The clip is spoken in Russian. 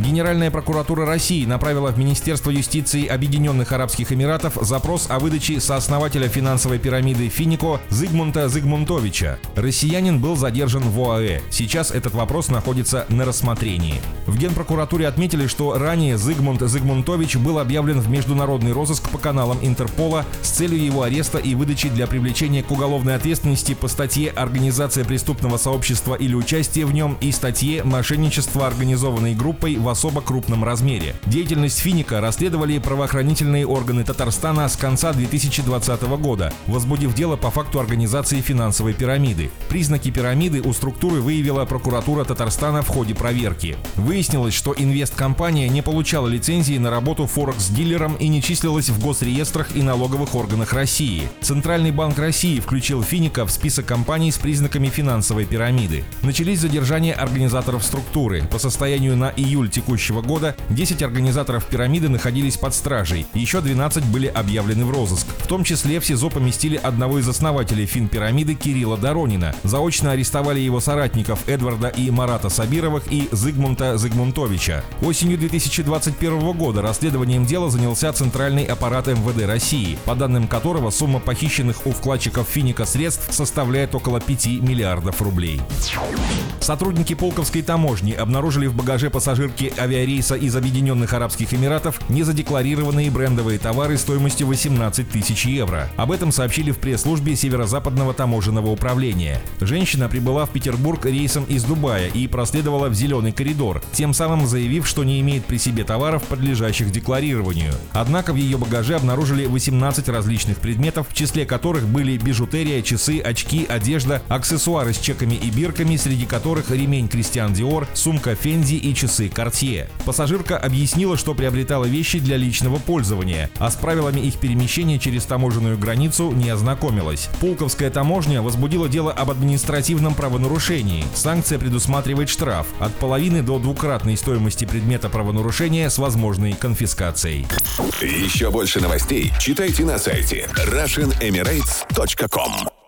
Генеральная прокуратура России направила в Министерство юстиции Объединенных Арабских Эмиратов запрос о выдаче сооснователя финансовой пирамиды Финико Зигмунта Зигмунтовича. Россиянин был задержан в ОАЭ. Сейчас этот вопрос находится на рассмотрении. В Генпрокуратуре отметили, что ранее Зигмунд Зигмунтович был объявлен в международный розыск по каналам Интерпола с целью его ареста и выдачи для привлечения к уголовной ответственности по статье «Организация преступного сообщества или участие в нем» и статье «Мошенничество организованной группой в особо крупном размере. Деятельность Финика расследовали правоохранительные органы Татарстана с конца 2020 года, возбудив дело по факту организации финансовой пирамиды. Признаки пирамиды у структуры выявила прокуратура Татарстана в ходе проверки. Выяснилось, что инвесткомпания не получала лицензии на работу Форекс-дилером и не числилась в госреестрах и налоговых органах России. Центральный банк России включил Финика в список компаний с признаками финансовой пирамиды. Начались задержания организаторов структуры. По состоянию на июль текущего года 10 организаторов пирамиды находились под стражей, еще 12 были объявлены в розыск. В том числе в СИЗО поместили одного из основателей фин-пирамиды Кирилла Доронина. Заочно арестовали его соратников Эдварда и Марата Сабировых и Зигмунта Зигмунтовича. Осенью 2021 года расследованием дела занялся Центральный аппарат МВД России, по данным которого сумма похищенных у вкладчиков Финика средств составляет около 5 миллиардов рублей. Сотрудники Полковской таможни обнаружили в багаже пассажирки авиарейса из Объединенных Арабских Эмиратов незадекларированные брендовые товары стоимостью 18 тысяч евро. Об этом сообщили в пресс-службе Северо-Западного таможенного управления. Женщина прибыла в Петербург рейсом из Дубая и проследовала в зеленый коридор, тем самым заявив, что не имеет при себе товаров, подлежащих декларированию. Однако в ее багаже обнаружили 18 различных предметов, в числе которых были бижутерия, часы, очки, одежда, аксессуары с чеками и бирками, среди которых ремень Кристиан Диор, сумка Фенди и часы Cartier. Cartier. Пассажирка объяснила, что приобретала вещи для личного пользования, а с правилами их перемещения через таможенную границу не ознакомилась. Пулковская таможня возбудила дело об административном правонарушении. Санкция предусматривает штраф от половины до двукратной стоимости предмета правонарушения с возможной конфискацией. Еще больше новостей читайте на сайте RussianEmirates.com